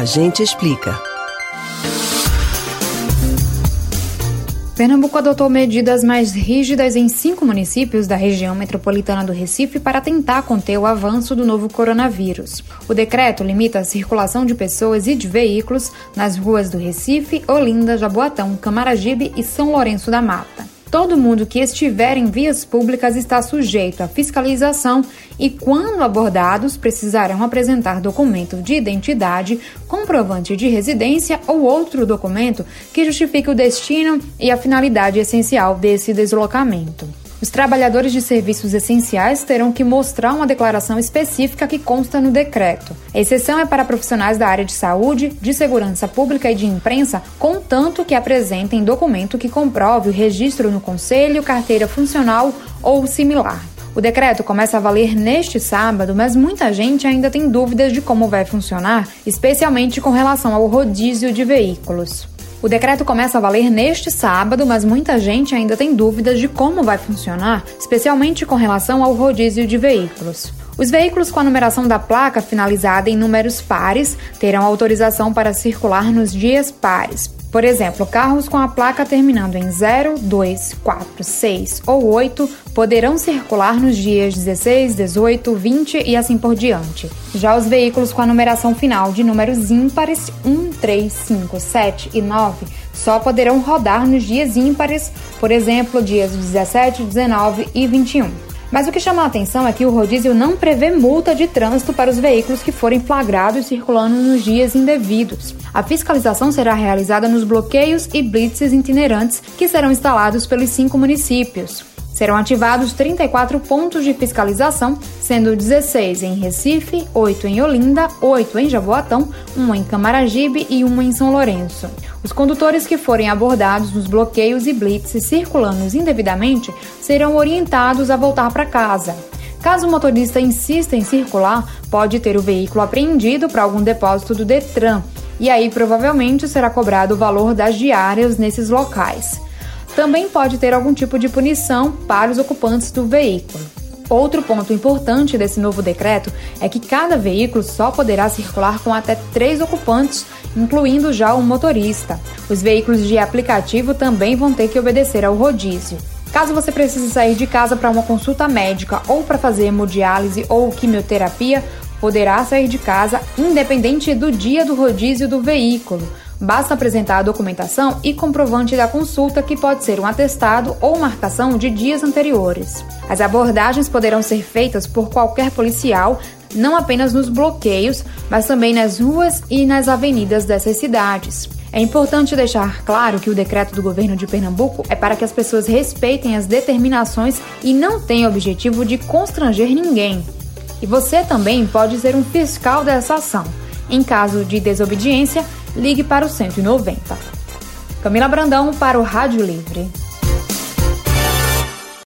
a gente explica. Pernambuco adotou medidas mais rígidas em cinco municípios da região metropolitana do Recife para tentar conter o avanço do novo coronavírus. O decreto limita a circulação de pessoas e de veículos nas ruas do Recife, Olinda, Jaboatão, Camaragibe e São Lourenço da Mata. Todo mundo que estiver em vias públicas está sujeito à fiscalização e, quando abordados, precisarão apresentar documento de identidade, comprovante de residência ou outro documento que justifique o destino e a finalidade essencial desse deslocamento. Os trabalhadores de serviços essenciais terão que mostrar uma declaração específica que consta no decreto. A exceção é para profissionais da área de saúde, de segurança pública e de imprensa, contanto que apresentem documento que comprove o registro no conselho, carteira funcional ou similar. O decreto começa a valer neste sábado, mas muita gente ainda tem dúvidas de como vai funcionar, especialmente com relação ao rodízio de veículos. O decreto começa a valer neste sábado, mas muita gente ainda tem dúvidas de como vai funcionar, especialmente com relação ao rodízio de veículos. Os veículos com a numeração da placa finalizada em números pares terão autorização para circular nos dias pares, por exemplo, carros com a placa terminando em 0, 2, 4, 6 ou 8 poderão circular nos dias 16, 18, 20 e assim por diante. Já os veículos com a numeração final de números ímpares 1, 3, 5, 7 e 9 só poderão rodar nos dias ímpares, por exemplo, dias 17, 19 e 21. Mas o que chama a atenção é que o rodízio não prevê multa de trânsito para os veículos que forem flagrados circulando nos dias indevidos. A fiscalização será realizada nos bloqueios e blitzes itinerantes que serão instalados pelos cinco municípios. Serão ativados 34 pontos de fiscalização, sendo 16 em Recife, 8 em Olinda, 8 em Jaboatão, 1 em Camaragibe e 1 em São Lourenço. Os condutores que forem abordados nos bloqueios e blitzes circulando indevidamente serão orientados a voltar para casa. Caso o motorista insista em circular, pode ter o veículo apreendido para algum depósito do Detran, e aí provavelmente será cobrado o valor das diárias nesses locais também pode ter algum tipo de punição para os ocupantes do veículo. Outro ponto importante desse novo decreto é que cada veículo só poderá circular com até três ocupantes, incluindo já o motorista. Os veículos de aplicativo também vão ter que obedecer ao rodízio. Caso você precise sair de casa para uma consulta médica ou para fazer hemodiálise ou quimioterapia, poderá sair de casa independente do dia do rodízio do veículo. Basta apresentar a documentação e comprovante da consulta, que pode ser um atestado ou marcação de dias anteriores. As abordagens poderão ser feitas por qualquer policial, não apenas nos bloqueios, mas também nas ruas e nas avenidas dessas cidades. É importante deixar claro que o decreto do governo de Pernambuco é para que as pessoas respeitem as determinações e não tem objetivo de constranger ninguém. E você também pode ser um fiscal dessa ação. Em caso de desobediência, ligue para o 190. Camila Brandão para o Rádio Livre.